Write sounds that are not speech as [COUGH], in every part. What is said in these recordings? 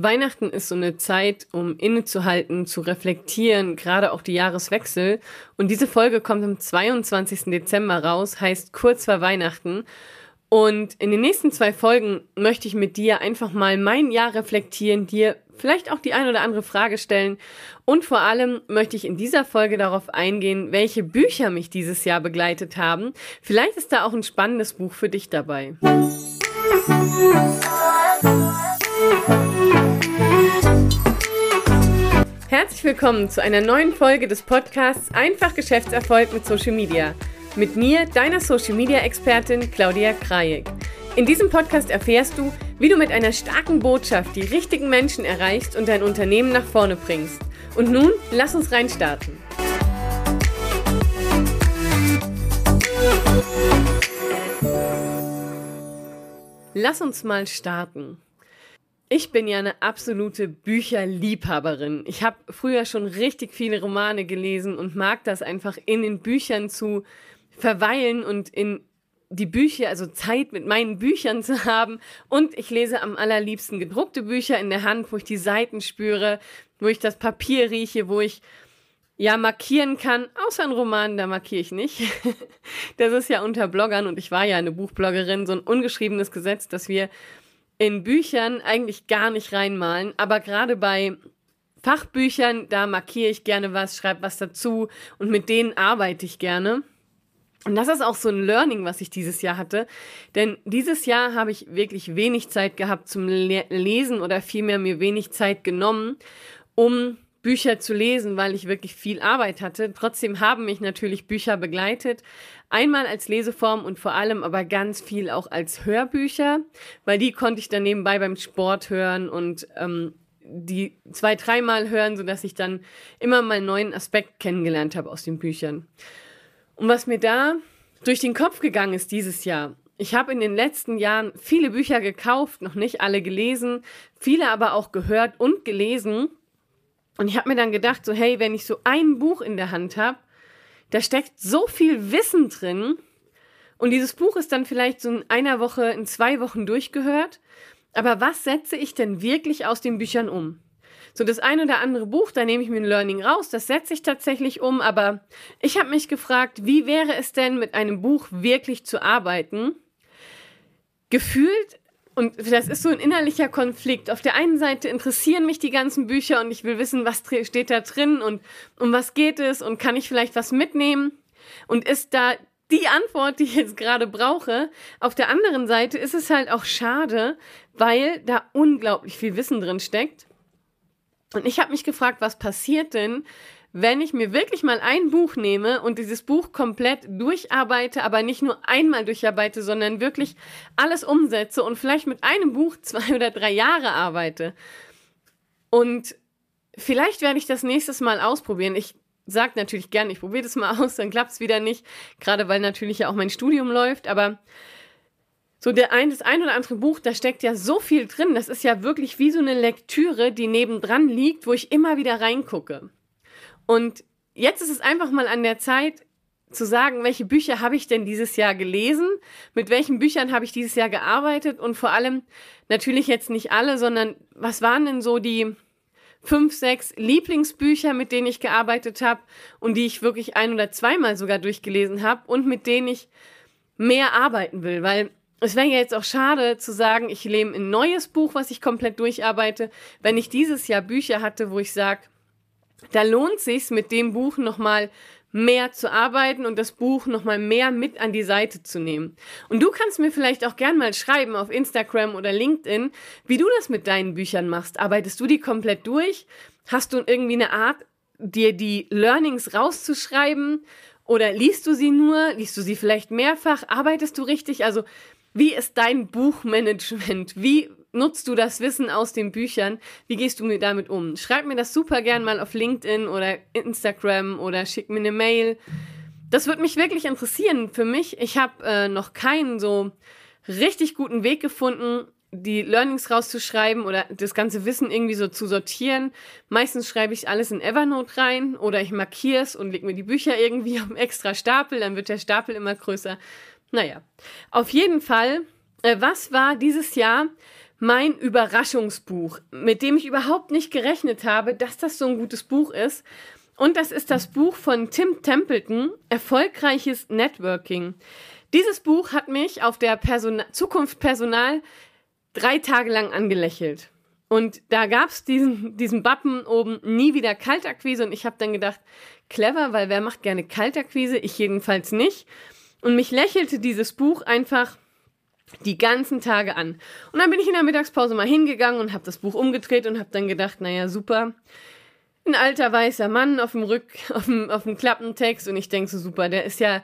Weihnachten ist so eine Zeit, um innezuhalten, zu reflektieren, gerade auch die Jahreswechsel. Und diese Folge kommt am 22. Dezember raus, heißt kurz vor Weihnachten. Und in den nächsten zwei Folgen möchte ich mit dir einfach mal mein Jahr reflektieren, dir vielleicht auch die ein oder andere Frage stellen. Und vor allem möchte ich in dieser Folge darauf eingehen, welche Bücher mich dieses Jahr begleitet haben. Vielleicht ist da auch ein spannendes Buch für dich dabei. [LAUGHS] Herzlich willkommen zu einer neuen Folge des Podcasts Einfach Geschäftserfolg mit Social Media. Mit mir, deiner Social Media Expertin Claudia Krajek. In diesem Podcast erfährst du, wie du mit einer starken Botschaft die richtigen Menschen erreichst und dein Unternehmen nach vorne bringst. Und nun, lass uns reinstarten. Lass uns mal starten. Ich bin ja eine absolute Bücherliebhaberin. Ich habe früher schon richtig viele Romane gelesen und mag das einfach in den Büchern zu verweilen und in die Bücher, also Zeit mit meinen Büchern zu haben. Und ich lese am allerliebsten gedruckte Bücher in der Hand, wo ich die Seiten spüre, wo ich das Papier rieche, wo ich ja markieren kann, außer in Romanen, da markiere ich nicht. [LAUGHS] das ist ja unter Bloggern und ich war ja eine Buchbloggerin, so ein ungeschriebenes Gesetz, dass wir in Büchern eigentlich gar nicht reinmalen, aber gerade bei Fachbüchern, da markiere ich gerne was, schreibe was dazu und mit denen arbeite ich gerne. Und das ist auch so ein Learning, was ich dieses Jahr hatte. Denn dieses Jahr habe ich wirklich wenig Zeit gehabt zum Le Lesen oder vielmehr mir wenig Zeit genommen, um Bücher zu lesen, weil ich wirklich viel Arbeit hatte. Trotzdem haben mich natürlich Bücher begleitet. Einmal als Leseform und vor allem aber ganz viel auch als Hörbücher, weil die konnte ich dann nebenbei beim Sport hören und ähm, die zwei, dreimal hören, sodass ich dann immer mal einen neuen Aspekt kennengelernt habe aus den Büchern. Und was mir da durch den Kopf gegangen ist dieses Jahr, ich habe in den letzten Jahren viele Bücher gekauft, noch nicht alle gelesen, viele aber auch gehört und gelesen. Und ich habe mir dann gedacht, so hey, wenn ich so ein Buch in der Hand habe, da steckt so viel Wissen drin. Und dieses Buch ist dann vielleicht so in einer Woche, in zwei Wochen durchgehört. Aber was setze ich denn wirklich aus den Büchern um? So das ein oder andere Buch, da nehme ich mir ein Learning raus, das setze ich tatsächlich um, aber ich habe mich gefragt, wie wäre es denn mit einem Buch wirklich zu arbeiten? Gefühlt und das ist so ein innerlicher Konflikt. Auf der einen Seite interessieren mich die ganzen Bücher und ich will wissen, was steht da drin und um was geht es und kann ich vielleicht was mitnehmen? Und ist da die Antwort, die ich jetzt gerade brauche? Auf der anderen Seite ist es halt auch schade, weil da unglaublich viel Wissen drin steckt. Und ich habe mich gefragt, was passiert denn, wenn ich mir wirklich mal ein Buch nehme und dieses Buch komplett durcharbeite, aber nicht nur einmal durcharbeite, sondern wirklich alles umsetze und vielleicht mit einem Buch [LAUGHS] zwei oder drei Jahre arbeite. Und vielleicht werde ich das nächstes Mal ausprobieren. Ich sage natürlich gerne, ich probiere das mal aus, dann klappt es wieder nicht, gerade weil natürlich ja auch mein Studium läuft, aber so der ein, das ein oder andere Buch, da steckt ja so viel drin. Das ist ja wirklich wie so eine Lektüre, die nebendran liegt, wo ich immer wieder reingucke. Und jetzt ist es einfach mal an der Zeit zu sagen, welche Bücher habe ich denn dieses Jahr gelesen, mit welchen Büchern habe ich dieses Jahr gearbeitet? Und vor allem natürlich jetzt nicht alle, sondern was waren denn so die fünf, sechs Lieblingsbücher, mit denen ich gearbeitet habe und die ich wirklich ein oder zweimal sogar durchgelesen habe und mit denen ich mehr arbeiten will, weil es wäre ja jetzt auch schade zu sagen, ich lehne ein neues Buch, was ich komplett durcharbeite, wenn ich dieses Jahr Bücher hatte, wo ich sage, da lohnt sich's mit dem Buch nochmal mehr zu arbeiten und das Buch nochmal mehr mit an die Seite zu nehmen. Und du kannst mir vielleicht auch gern mal schreiben auf Instagram oder LinkedIn, wie du das mit deinen Büchern machst. Arbeitest du die komplett durch? Hast du irgendwie eine Art, dir die Learnings rauszuschreiben? Oder liest du sie nur? Liest du sie vielleicht mehrfach? Arbeitest du richtig? Also, wie ist dein Buchmanagement? Wie nutzt du das Wissen aus den Büchern? Wie gehst du damit um? Schreib mir das super gern mal auf LinkedIn oder Instagram oder schick mir eine Mail. Das würde mich wirklich interessieren. Für mich, ich habe äh, noch keinen so richtig guten Weg gefunden, die Learnings rauszuschreiben oder das ganze Wissen irgendwie so zu sortieren. Meistens schreibe ich alles in Evernote rein oder ich markiere es und lege mir die Bücher irgendwie [LAUGHS] auf einen extra Stapel, dann wird der Stapel immer größer. Naja, auf jeden Fall, äh, was war dieses Jahr mein Überraschungsbuch, mit dem ich überhaupt nicht gerechnet habe, dass das so ein gutes Buch ist. Und das ist das Buch von Tim Templeton, Erfolgreiches Networking. Dieses Buch hat mich auf der Person Zukunft Personal drei Tage lang angelächelt. Und da gab's diesen, diesen Bappen oben, nie wieder Kaltakquise. Und ich habe dann gedacht, clever, weil wer macht gerne Kaltakquise? Ich jedenfalls nicht. Und mich lächelte dieses Buch einfach die ganzen Tage an. Und dann bin ich in der Mittagspause mal hingegangen und habe das Buch umgedreht und habe dann gedacht, naja, super. Ein alter weißer Mann auf dem Rück, [LAUGHS] auf dem, auf dem Klappentext und ich denke so, super, der ist ja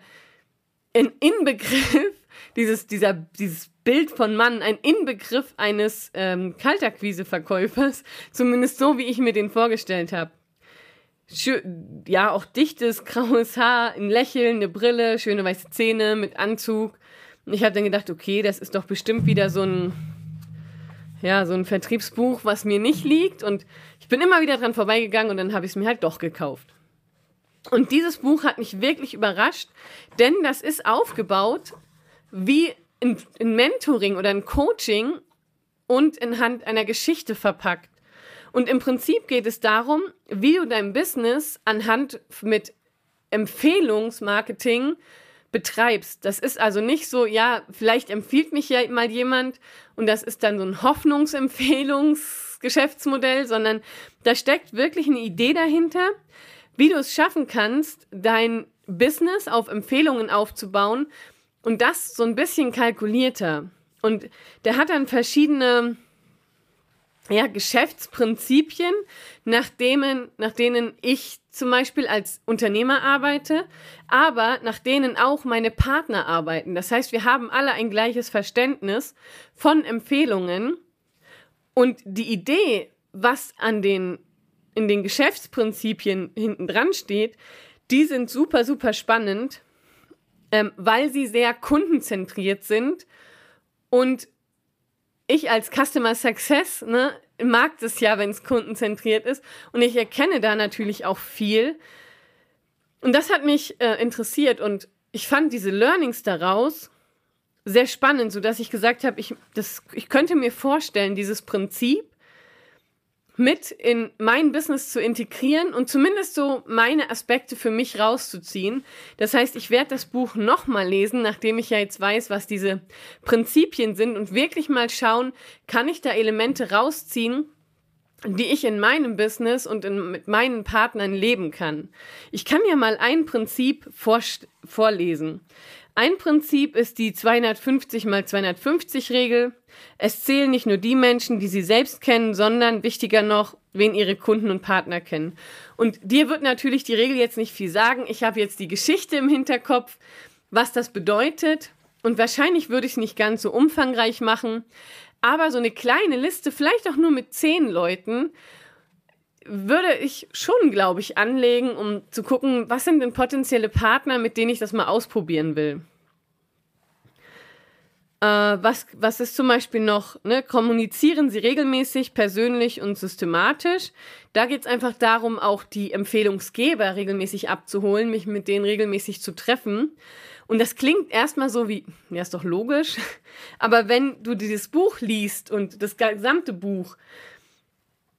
ein Inbegriff, [LAUGHS] dieses, dieser, dieses Bild von Mann, ein Inbegriff eines ähm, Kaltakquise-Verkäufers, [LAUGHS] zumindest so, wie ich mir den vorgestellt habe. Ja, auch dichtes, graues Haar, ein Lächeln, eine Brille, schöne weiße Zähne mit Anzug und ich habe dann gedacht, okay, das ist doch bestimmt wieder so ein, ja, so ein Vertriebsbuch, was mir nicht liegt. Und ich bin immer wieder dran vorbeigegangen und dann habe ich es mir halt doch gekauft. Und dieses Buch hat mich wirklich überrascht, denn das ist aufgebaut wie ein, ein Mentoring oder ein Coaching und in Hand einer Geschichte verpackt. Und im Prinzip geht es darum, wie du dein Business anhand mit Empfehlungsmarketing betreibst. Das ist also nicht so, ja, vielleicht empfiehlt mich ja mal jemand und das ist dann so ein Hoffnungsempfehlungsgeschäftsmodell, sondern da steckt wirklich eine Idee dahinter, wie du es schaffen kannst, dein Business auf Empfehlungen aufzubauen und das so ein bisschen kalkulierter. Und der hat dann verschiedene ja, Geschäftsprinzipien, nach denen, nach denen ich zum Beispiel als Unternehmer arbeite, aber nach denen auch meine Partner arbeiten. Das heißt, wir haben alle ein gleiches Verständnis von Empfehlungen und die Idee, was an den, in den Geschäftsprinzipien hinten dran steht, die sind super, super spannend, ähm, weil sie sehr kundenzentriert sind und ich als Customer Success ne, mag es ja, wenn es kundenzentriert ist. Und ich erkenne da natürlich auch viel. Und das hat mich äh, interessiert und ich fand diese Learnings daraus sehr spannend, sodass ich gesagt habe, ich, ich könnte mir vorstellen, dieses Prinzip mit in mein Business zu integrieren und zumindest so meine Aspekte für mich rauszuziehen. Das heißt, ich werde das Buch nochmal lesen, nachdem ich ja jetzt weiß, was diese Prinzipien sind und wirklich mal schauen, kann ich da Elemente rausziehen, die ich in meinem Business und in, mit meinen Partnern leben kann. Ich kann ja mal ein Prinzip vor, vorlesen. Ein Prinzip ist die 250 mal 250 Regel. Es zählen nicht nur die Menschen, die sie selbst kennen, sondern wichtiger noch, wen ihre Kunden und Partner kennen. Und dir wird natürlich die Regel jetzt nicht viel sagen. Ich habe jetzt die Geschichte im Hinterkopf, was das bedeutet. Und wahrscheinlich würde ich es nicht ganz so umfangreich machen. Aber so eine kleine Liste, vielleicht auch nur mit zehn Leuten, würde ich schon, glaube ich, anlegen, um zu gucken, was sind denn potenzielle Partner, mit denen ich das mal ausprobieren will. Äh, was, was ist zum Beispiel noch? Ne? Kommunizieren Sie regelmäßig, persönlich und systematisch. Da geht es einfach darum, auch die Empfehlungsgeber regelmäßig abzuholen, mich mit denen regelmäßig zu treffen. Und das klingt erstmal so wie, ja, ist doch logisch. [LAUGHS] Aber wenn du dieses Buch liest und das gesamte Buch,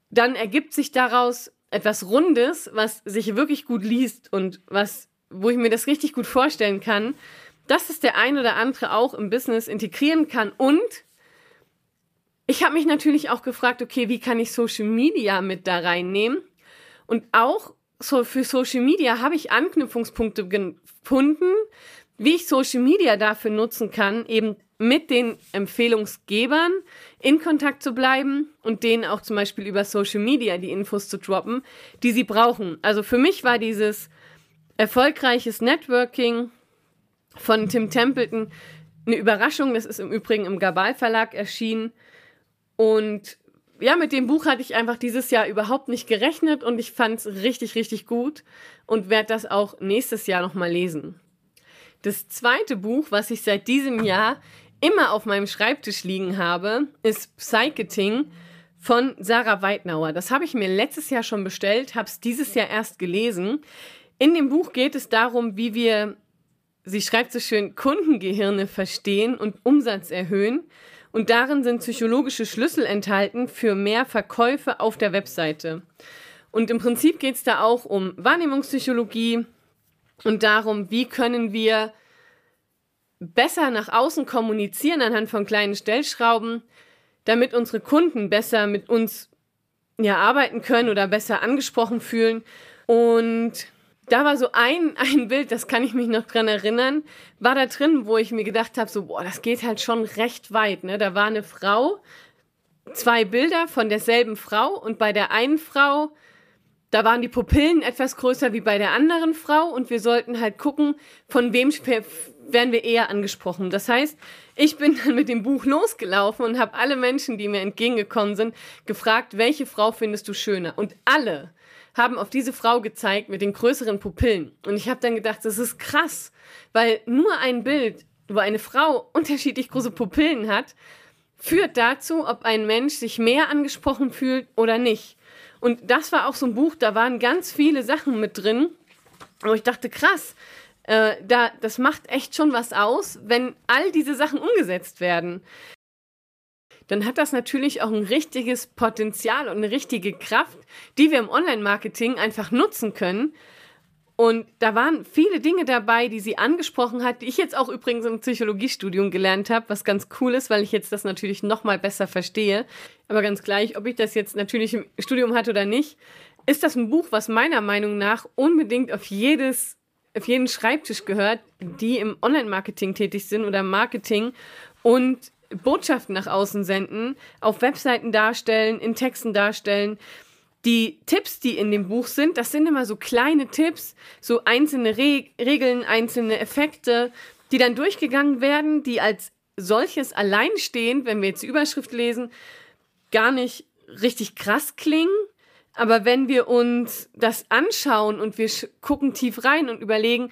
dann ergibt sich daraus etwas Rundes, was sich wirklich gut liest und was, wo ich mir das richtig gut vorstellen kann, dass es der ein oder andere auch im Business integrieren kann. Und ich habe mich natürlich auch gefragt, okay, wie kann ich Social Media mit da reinnehmen? Und auch so für Social Media habe ich Anknüpfungspunkte gefunden, wie ich Social Media dafür nutzen kann, eben mit den Empfehlungsgebern in Kontakt zu bleiben und denen auch zum Beispiel über Social Media die Infos zu droppen, die sie brauchen. Also für mich war dieses erfolgreiches Networking von Tim Templeton eine Überraschung. Das ist im Übrigen im Gabal Verlag erschienen. Und ja, mit dem Buch hatte ich einfach dieses Jahr überhaupt nicht gerechnet und ich fand es richtig, richtig gut und werde das auch nächstes Jahr nochmal lesen. Das zweite Buch, was ich seit diesem Jahr immer auf meinem Schreibtisch liegen habe, ist Psycheting von Sarah Weidnauer. Das habe ich mir letztes Jahr schon bestellt, habe es dieses Jahr erst gelesen. In dem Buch geht es darum, wie wir, sie schreibt so schön, Kundengehirne verstehen und Umsatz erhöhen. und darin sind psychologische Schlüssel enthalten für mehr Verkäufe auf der Webseite. Und im Prinzip geht es da auch um Wahrnehmungspsychologie und darum, wie können wir besser nach außen kommunizieren anhand von kleinen Stellschrauben, damit unsere Kunden besser mit uns ja, arbeiten können oder besser angesprochen fühlen. Und da war so ein, [LAUGHS] ein Bild, das kann ich mich noch dran erinnern, war da drin, wo ich mir gedacht habe, so, boah, das geht halt schon recht weit. Ne? Da war eine Frau, zwei Bilder von derselben Frau und bei der einen Frau, da waren die Pupillen etwas größer wie bei der anderen Frau und wir sollten halt gucken, von wem werden wir eher angesprochen. Das heißt, ich bin dann mit dem Buch losgelaufen und habe alle Menschen, die mir entgegengekommen sind, gefragt, welche Frau findest du schöner? Und alle haben auf diese Frau gezeigt mit den größeren Pupillen. Und ich habe dann gedacht, das ist krass, weil nur ein Bild, wo eine Frau unterschiedlich große Pupillen hat, führt dazu, ob ein Mensch sich mehr angesprochen fühlt oder nicht. Und das war auch so ein Buch, da waren ganz viele Sachen mit drin, wo ich dachte, krass, äh, da, das macht echt schon was aus, wenn all diese Sachen umgesetzt werden dann hat das natürlich auch ein richtiges Potenzial und eine richtige Kraft, die wir im Online-Marketing einfach nutzen können. Und da waren viele Dinge dabei, die sie angesprochen hat, die ich jetzt auch übrigens im Psychologiestudium gelernt habe, was ganz cool ist, weil ich jetzt das natürlich noch mal besser verstehe. Aber ganz gleich, ob ich das jetzt natürlich im Studium hatte oder nicht, ist das ein Buch, was meiner Meinung nach unbedingt auf jedes auf jeden Schreibtisch gehört, die im Online-Marketing tätig sind oder Marketing und Botschaften nach außen senden, auf Webseiten darstellen, in Texten darstellen. Die Tipps, die in dem Buch sind, das sind immer so kleine Tipps, so einzelne Re Regeln, einzelne Effekte, die dann durchgegangen werden, die als solches alleinstehend, wenn wir jetzt die Überschrift lesen, gar nicht richtig krass klingen. Aber wenn wir uns das anschauen und wir gucken tief rein und überlegen,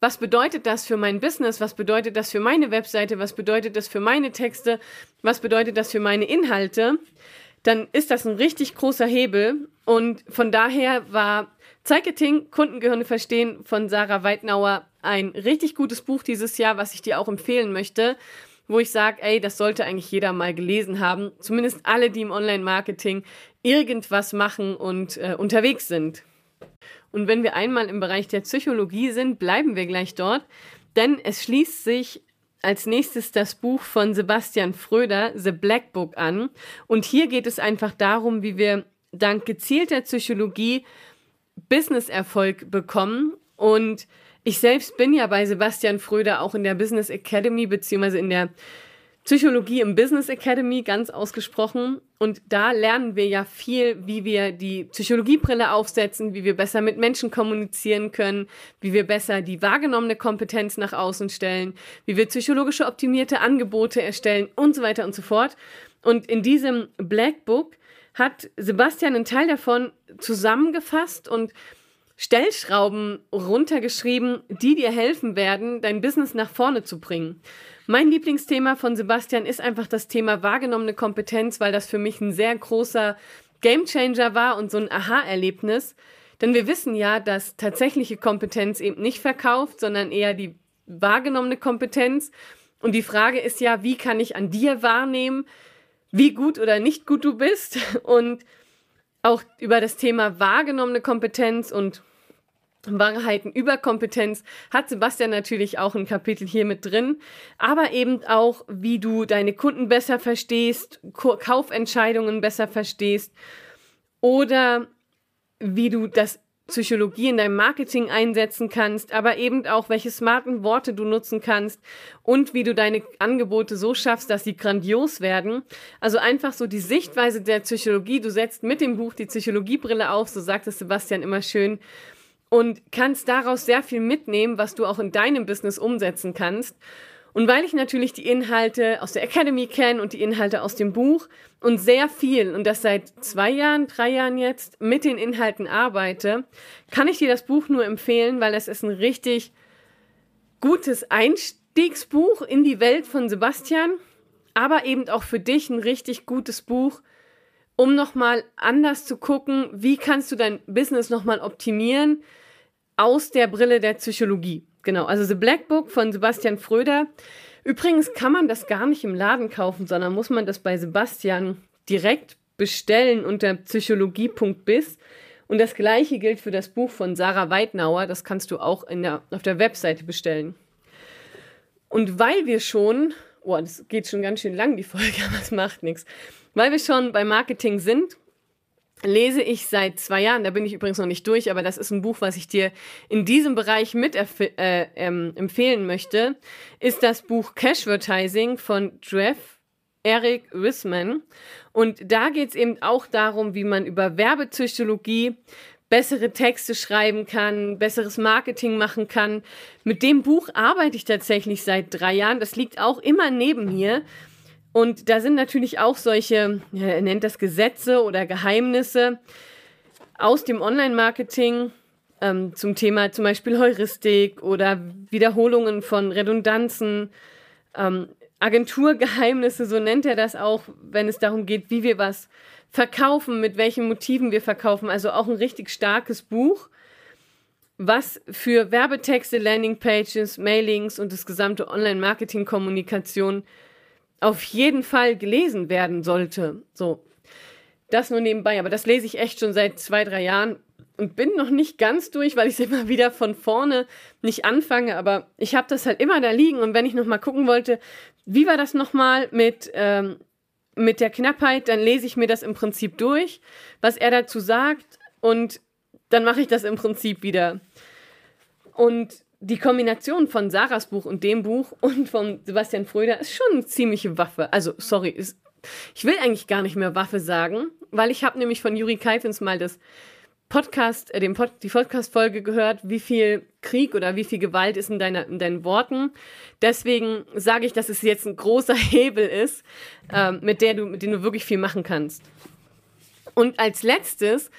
was bedeutet das für mein Business, was bedeutet das für meine Webseite, was bedeutet das für meine Texte, was bedeutet das für meine Inhalte, dann ist das ein richtig großer Hebel. Und von daher war Zeitgeting, Kundengehirne verstehen von Sarah Weidnauer ein richtig gutes Buch dieses Jahr, was ich dir auch empfehlen möchte, wo ich sage, ey, das sollte eigentlich jeder mal gelesen haben. Zumindest alle, die im Online-Marketing irgendwas machen und äh, unterwegs sind. Und wenn wir einmal im Bereich der Psychologie sind, bleiben wir gleich dort, denn es schließt sich als nächstes das Buch von Sebastian Fröder, The Black Book, an. Und hier geht es einfach darum, wie wir dank gezielter Psychologie Business-Erfolg bekommen. Und ich selbst bin ja bei Sebastian Fröder auch in der Business Academy beziehungsweise in der Psychologie im Business Academy ganz ausgesprochen. Und da lernen wir ja viel, wie wir die Psychologiebrille aufsetzen, wie wir besser mit Menschen kommunizieren können, wie wir besser die wahrgenommene Kompetenz nach außen stellen, wie wir psychologische optimierte Angebote erstellen und so weiter und so fort. Und in diesem Black Book hat Sebastian einen Teil davon zusammengefasst und Stellschrauben runtergeschrieben, die dir helfen werden, dein Business nach vorne zu bringen. Mein Lieblingsthema von Sebastian ist einfach das Thema wahrgenommene Kompetenz, weil das für mich ein sehr großer Gamechanger war und so ein Aha-Erlebnis. Denn wir wissen ja, dass tatsächliche Kompetenz eben nicht verkauft, sondern eher die wahrgenommene Kompetenz. Und die Frage ist ja, wie kann ich an dir wahrnehmen, wie gut oder nicht gut du bist? Und auch über das Thema wahrgenommene Kompetenz und Wahrheiten über Kompetenz hat Sebastian natürlich auch ein Kapitel hier mit drin, aber eben auch, wie du deine Kunden besser verstehst, Kaufentscheidungen besser verstehst oder wie du das Psychologie in deinem Marketing einsetzen kannst, aber eben auch, welche smarten Worte du nutzen kannst und wie du deine Angebote so schaffst, dass sie grandios werden. Also einfach so die Sichtweise der Psychologie. Du setzt mit dem Buch die Psychologiebrille auf, so sagt es Sebastian immer schön und kannst daraus sehr viel mitnehmen, was du auch in deinem Business umsetzen kannst. Und weil ich natürlich die Inhalte aus der Academy kenne und die Inhalte aus dem Buch und sehr viel, und das seit zwei Jahren, drei Jahren jetzt, mit den Inhalten arbeite, kann ich dir das Buch nur empfehlen, weil es ist ein richtig gutes Einstiegsbuch in die Welt von Sebastian, aber eben auch für dich ein richtig gutes Buch, um nochmal anders zu gucken, wie kannst du dein Business nochmal optimieren aus der Brille der Psychologie. Genau, also The Black Book von Sebastian Fröder. Übrigens kann man das gar nicht im Laden kaufen, sondern muss man das bei Sebastian direkt bestellen unter psychologie.biz. Und das gleiche gilt für das Buch von Sarah Weidnauer. Das kannst du auch der, auf der Webseite bestellen. Und weil wir schon, oh, das geht schon ganz schön lang, die Folge, [LAUGHS] aber es macht nichts. Weil wir schon bei Marketing sind, lese ich seit zwei Jahren, da bin ich übrigens noch nicht durch, aber das ist ein Buch, was ich dir in diesem Bereich mit äh, ähm, empfehlen möchte, ist das Buch Cashvertising von Jeff Eric Wisman. Und da geht es eben auch darum, wie man über Werbepsychologie bessere Texte schreiben kann, besseres Marketing machen kann. Mit dem Buch arbeite ich tatsächlich seit drei Jahren. Das liegt auch immer neben mir. Und da sind natürlich auch solche, er nennt das Gesetze oder Geheimnisse aus dem Online-Marketing ähm, zum Thema zum Beispiel Heuristik oder Wiederholungen von Redundanzen, ähm, Agenturgeheimnisse, so nennt er das auch, wenn es darum geht, wie wir was verkaufen, mit welchen Motiven wir verkaufen. Also auch ein richtig starkes Buch, was für Werbetexte, Landingpages, Mailings und das gesamte Online-Marketing-Kommunikation auf jeden Fall gelesen werden sollte. So, das nur nebenbei. Aber das lese ich echt schon seit zwei, drei Jahren und bin noch nicht ganz durch, weil ich es [LAUGHS] immer wieder von vorne nicht anfange. Aber ich habe das halt immer da liegen. Und wenn ich noch mal gucken wollte, wie war das noch mal mit ähm, mit der Knappheit, dann lese ich mir das im Prinzip durch, was er dazu sagt und dann mache ich das im Prinzip wieder. Und die Kombination von Sarahs Buch und dem Buch und von Sebastian Fröder ist schon eine ziemliche Waffe. Also, sorry, ist, ich will eigentlich gar nicht mehr Waffe sagen, weil ich habe nämlich von Juri Kaifens mal das Podcast, äh, den Pod, die Podcast-Folge gehört, wie viel Krieg oder wie viel Gewalt ist in, deiner, in deinen Worten. Deswegen sage ich, dass es jetzt ein großer [LAUGHS] Hebel ist, ähm, mit, der du, mit dem du wirklich viel machen kannst. Und als letztes,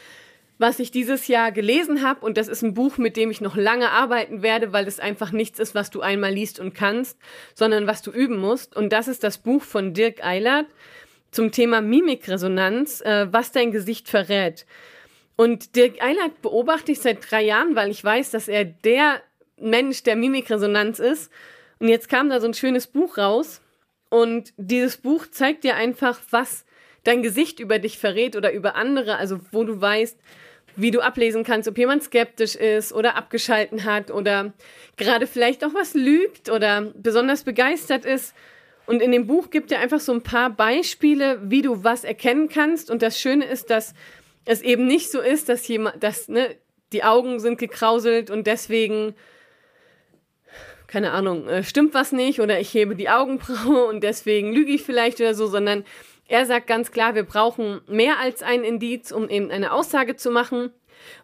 was ich dieses Jahr gelesen habe, und das ist ein Buch, mit dem ich noch lange arbeiten werde, weil es einfach nichts ist, was du einmal liest und kannst, sondern was du üben musst. Und das ist das Buch von Dirk Eilert zum Thema Mimikresonanz, äh, was dein Gesicht verrät. Und Dirk Eilert beobachte ich seit drei Jahren, weil ich weiß, dass er der Mensch der Mimikresonanz ist. Und jetzt kam da so ein schönes Buch raus. Und dieses Buch zeigt dir einfach, was dein Gesicht über dich verrät oder über andere, also wo du weißt, wie du ablesen kannst, ob jemand skeptisch ist oder abgeschalten hat oder gerade vielleicht auch was lügt oder besonders begeistert ist. Und in dem Buch gibt er einfach so ein paar Beispiele, wie du was erkennen kannst. Und das Schöne ist, dass es eben nicht so ist, dass jemand, dass, ne, die Augen sind gekrauselt und deswegen, keine Ahnung, äh, stimmt was nicht oder ich hebe die Augenbraue und deswegen lüge ich vielleicht oder so, sondern er sagt ganz klar, wir brauchen mehr als ein Indiz, um eben eine Aussage zu machen.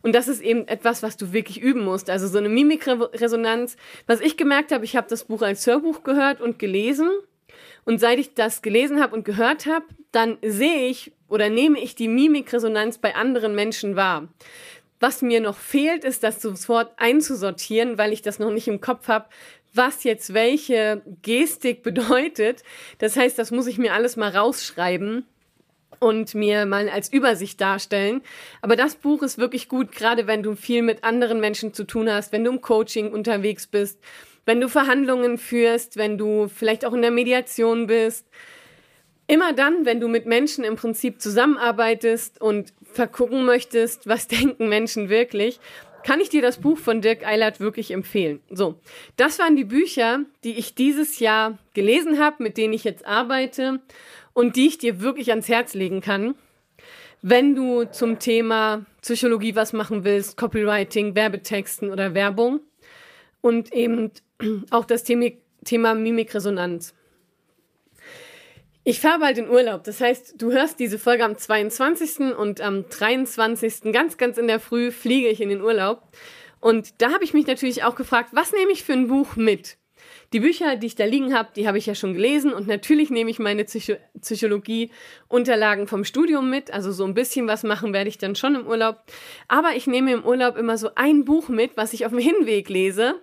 Und das ist eben etwas, was du wirklich üben musst. Also so eine Mimikresonanz. Was ich gemerkt habe, ich habe das Buch als Hörbuch gehört und gelesen. Und seit ich das gelesen habe und gehört habe, dann sehe ich oder nehme ich die Mimikresonanz bei anderen Menschen wahr. Was mir noch fehlt, ist das sofort einzusortieren, weil ich das noch nicht im Kopf habe, was jetzt welche Gestik bedeutet. Das heißt, das muss ich mir alles mal rausschreiben und mir mal als Übersicht darstellen. Aber das Buch ist wirklich gut, gerade wenn du viel mit anderen Menschen zu tun hast, wenn du im Coaching unterwegs bist, wenn du Verhandlungen führst, wenn du vielleicht auch in der Mediation bist Immer dann, wenn du mit Menschen im Prinzip zusammenarbeitest und vergucken möchtest, was [LAUGHS] denken Menschen wirklich, kann ich dir das Buch von Dirk Eilert wirklich empfehlen. So, das waren die Bücher, die ich dieses Jahr gelesen habe, mit denen ich jetzt arbeite und die ich dir wirklich ans Herz legen kann. Wenn du zum Thema Psychologie was machen willst, Copywriting, Werbetexten oder Werbung und eben [CLEARS THROAT] auch das Thema, Thema Mimikresonanz. Ich fahre bald in Urlaub. Das heißt, du hörst diese Folge am 22. und am 23. ganz, ganz in der Früh fliege ich in den Urlaub. Und da habe ich mich natürlich auch gefragt, was nehme ich für ein Buch mit? Die Bücher, die ich da liegen habe, die habe ich ja schon gelesen und natürlich nehme ich meine Psycho Psychologie-Unterlagen vom Studium mit. Also so ein bisschen was machen werde ich dann schon im Urlaub. Aber ich nehme im Urlaub immer so ein Buch mit, was ich auf dem Hinweg lese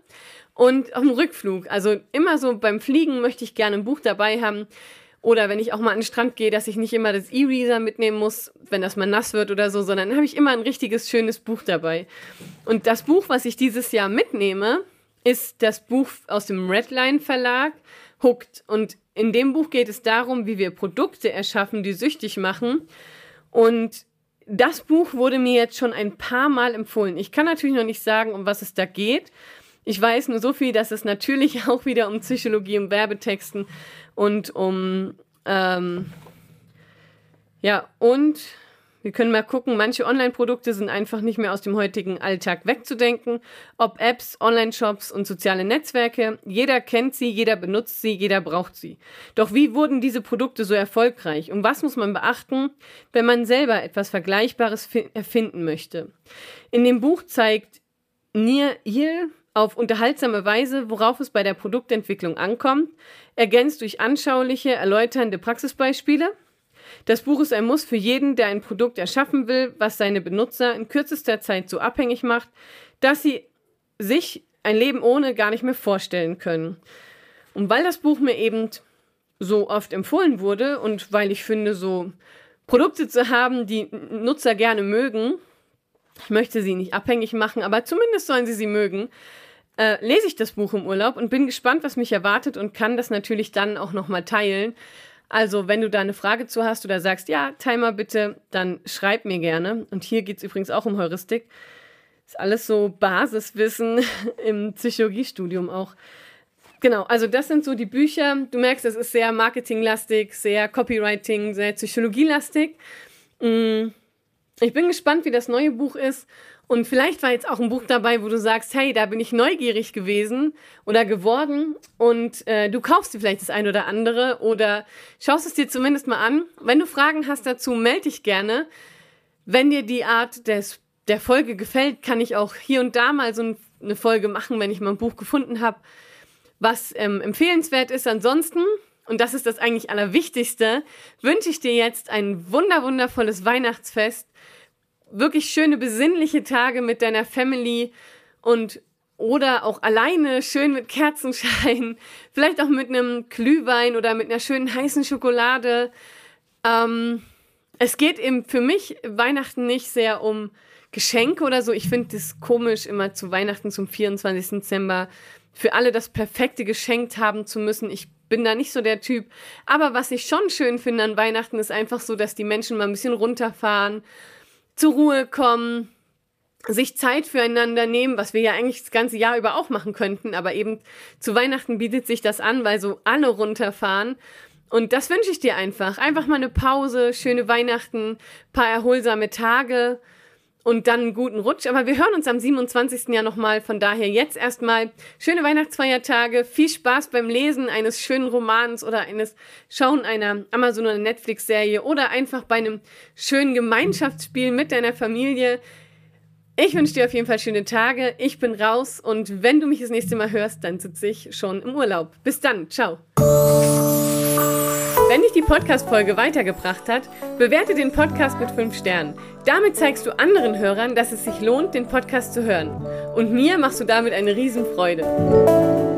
und auf dem Rückflug. Also immer so beim Fliegen möchte ich gerne ein Buch dabei haben, oder wenn ich auch mal an den Strand gehe, dass ich nicht immer das E-Reader mitnehmen muss, wenn das mal nass wird oder so, sondern habe ich immer ein richtiges, schönes Buch dabei. Und das Buch, was ich dieses Jahr mitnehme, ist das Buch aus dem Redline Verlag, huckt. Und in dem Buch geht es darum, wie wir Produkte erschaffen, die süchtig machen. Und das Buch wurde mir jetzt schon ein paar Mal empfohlen. Ich kann natürlich noch nicht sagen, um was es da geht. Ich weiß nur so viel, dass es natürlich [LAUGHS] auch wieder um Psychologie, um Werbetexten und um ähm, ja und wir können mal gucken, manche Online-Produkte sind einfach nicht mehr aus dem heutigen Alltag wegzudenken. Ob Apps, Online-Shops und soziale Netzwerke, jeder kennt sie, jeder benutzt sie, jeder braucht sie. Doch wie wurden diese Produkte so erfolgreich? Und was muss man beachten, wenn man selber etwas Vergleichbares erfinden möchte? In dem Buch zeigt Nir Il auf unterhaltsame Weise, worauf es bei der Produktentwicklung ankommt, ergänzt durch anschauliche, erläuternde Praxisbeispiele. Das Buch ist ein Muss für jeden, der ein Produkt erschaffen will, was seine Benutzer in kürzester Zeit so abhängig macht, dass sie sich ein Leben ohne gar nicht mehr vorstellen können. Und weil das Buch mir eben so oft empfohlen wurde und weil ich finde, so Produkte zu haben, die Nutzer gerne mögen, ich möchte sie nicht abhängig machen, aber zumindest sollen sie sie mögen, äh, lese ich das Buch im Urlaub und bin gespannt, was mich erwartet und kann das natürlich dann auch nochmal teilen. Also, wenn du da eine Frage zu hast oder sagst, ja, Timer bitte, dann schreib mir gerne. Und hier geht es übrigens auch um Heuristik. Ist alles so Basiswissen [LAUGHS] im Psychologiestudium auch. Genau, also das sind so die Bücher. Du merkst, es ist sehr marketinglastig, sehr Copywriting, sehr psychologielastig. Mm, ich bin gespannt, wie das neue Buch ist und vielleicht war jetzt auch ein Buch dabei, wo du sagst, hey, da bin ich neugierig gewesen oder geworden und äh, du kaufst dir vielleicht das ein oder andere oder schaust es dir zumindest mal an. Wenn du Fragen hast dazu, melde dich gerne. Wenn dir die Art des, der Folge gefällt, kann ich auch hier und da mal so eine Folge machen, wenn ich mal ein Buch gefunden habe, was ähm, empfehlenswert ist. Ansonsten und das ist das eigentlich Allerwichtigste, wünsche ich dir jetzt ein wunder, wundervolles Weihnachtsfest wirklich schöne besinnliche Tage mit deiner Family und oder auch alleine schön mit Kerzenschein, [LAUGHS] vielleicht auch mit einem Glühwein oder mit einer schönen heißen Schokolade. Ähm, es geht eben für mich Weihnachten nicht sehr um Geschenke oder so. Ich finde es komisch, immer zu Weihnachten zum 24. Dezember für alle das perfekte Geschenk haben zu müssen. Ich bin da nicht so der Typ. Aber was ich schon schön finde an Weihnachten ist einfach so, dass die Menschen mal ein bisschen runterfahren zur Ruhe kommen, sich Zeit füreinander nehmen, was wir ja eigentlich das ganze Jahr über auch machen könnten, aber eben zu Weihnachten bietet sich das an, weil so alle runterfahren. Und das wünsche ich dir einfach. Einfach mal eine Pause, schöne Weihnachten, paar erholsame Tage und dann einen guten Rutsch. Aber wir hören uns am 27. Jahr nochmal. Von daher jetzt erstmal schöne Weihnachtsfeiertage, viel Spaß beim Lesen eines schönen Romans oder eines Schauen einer Amazon- oder Netflix-Serie oder einfach bei einem schönen Gemeinschaftsspiel mit deiner Familie. Ich wünsche dir auf jeden Fall schöne Tage. Ich bin raus und wenn du mich das nächste Mal hörst, dann sitze ich schon im Urlaub. Bis dann. Ciao. Wenn dich die Podcast-Folge weitergebracht hat, bewerte den Podcast mit 5 Sternen. Damit zeigst du anderen Hörern, dass es sich lohnt, den Podcast zu hören. Und mir machst du damit eine Riesenfreude.